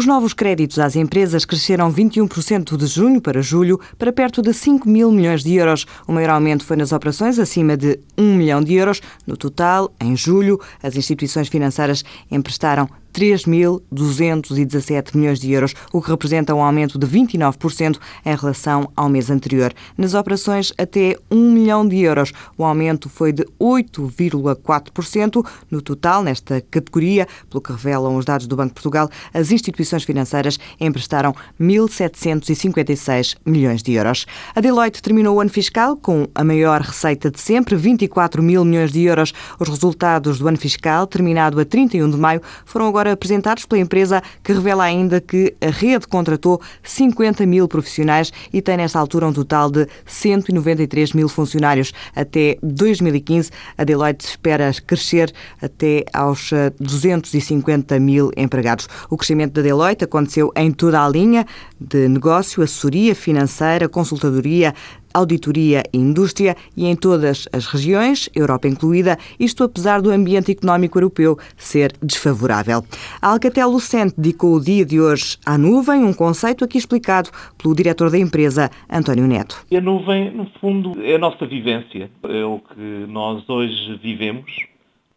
Os novos créditos às empresas cresceram 21% de junho para julho para perto de 5 mil milhões de euros. O maior aumento foi nas operações acima de 1 milhão de euros. No total, em julho, as instituições financeiras emprestaram 3.217 milhões de euros, o que representa um aumento de 29% em relação ao mês anterior. Nas operações até 1 milhão de euros, o aumento foi de 8,4%. No total, nesta categoria, pelo que revelam os dados do Banco de Portugal, as instituições financeiras emprestaram 1.756 milhões de euros. A Deloitte terminou o ano fiscal com a maior receita de sempre, 24 mil milhões de euros. Os resultados do ano fiscal, terminado a 31 de maio, foram agora agora apresentados pela empresa que revela ainda que a rede contratou 50 mil profissionais e tem nesta altura um total de 193 mil funcionários. Até 2015, a Deloitte espera crescer até aos 250 eh, mil empregados. O crescimento da Deloitte aconteceu em toda a linha de negócio, assessoria financeira, consultadoria, auditoria e indústria e em todas as regiões, Europa incluída, isto apesar do ambiente económico europeu ser desfavorável. A Alcatel Lucente dedicou o dia de hoje à nuvem, um conceito aqui explicado pelo diretor da empresa, António Neto. A nuvem, no fundo, é a nossa vivência, é o que nós hoje vivemos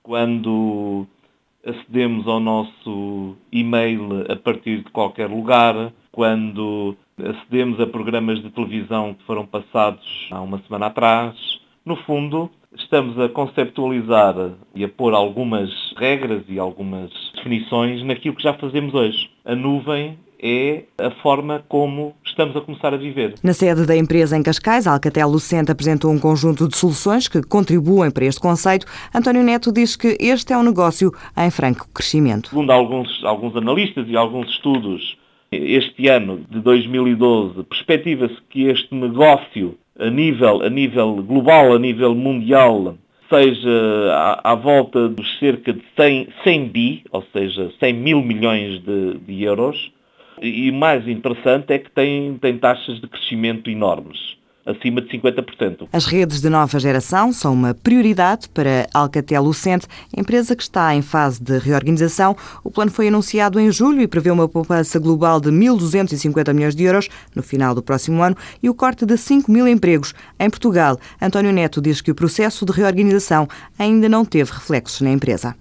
quando acedemos ao nosso e-mail a partir de qualquer lugar, quando acedemos a programas de televisão que foram passados há uma semana atrás. No fundo, estamos a conceptualizar e a pôr algumas regras e algumas definições naquilo que já fazemos hoje. A nuvem é a forma como estamos a começar a viver. Na sede da empresa em Cascais, a Alcatel Lucente apresentou um conjunto de soluções que contribuem para este conceito. António Neto diz que este é um negócio em franco crescimento. Segundo alguns, alguns analistas e alguns estudos, este ano de 2012, perspectiva-se que este negócio a nível, a nível global, a nível mundial, seja à, à volta dos cerca de 100, 100 bi, ou seja, 100 mil milhões de, de euros. E mais interessante é que tem, tem taxas de crescimento enormes acima de 50%. As redes de nova geração são uma prioridade para Alcatel Lucente, empresa que está em fase de reorganização. O plano foi anunciado em julho e prevê uma poupança global de 1.250 milhões de euros no final do próximo ano e o corte de 5 mil empregos. Em Portugal, António Neto diz que o processo de reorganização ainda não teve reflexos na empresa.